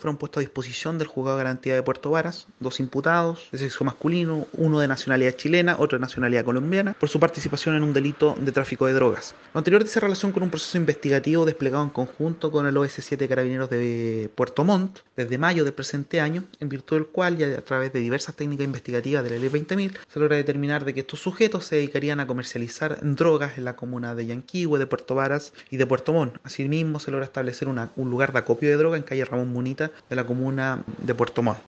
fueron puestos a disposición del juzgado de garantía de Puerto Varas, dos imputados de sexo masculino, uno de nacionalidad chilena, otro de nacionalidad colombiana, por su participación en un delito de tráfico de drogas. Lo anterior dice relación con un proceso investigativo desplegado en conjunto con el OS7 Carabineros de Puerto Montt desde mayo del presente año, en virtud del cual y a través de diversas técnicas investigativas de la ley 20.000 se logra determinar de que estos sujetos se dedicarían a comercializar drogas en la comuna de Yanquihue, de Puerto Varas y de Puerto Montt. Asimismo se logra establecer un lugar de acopio de droga en calle Ramón Munita de la comuna de Puerto Montt.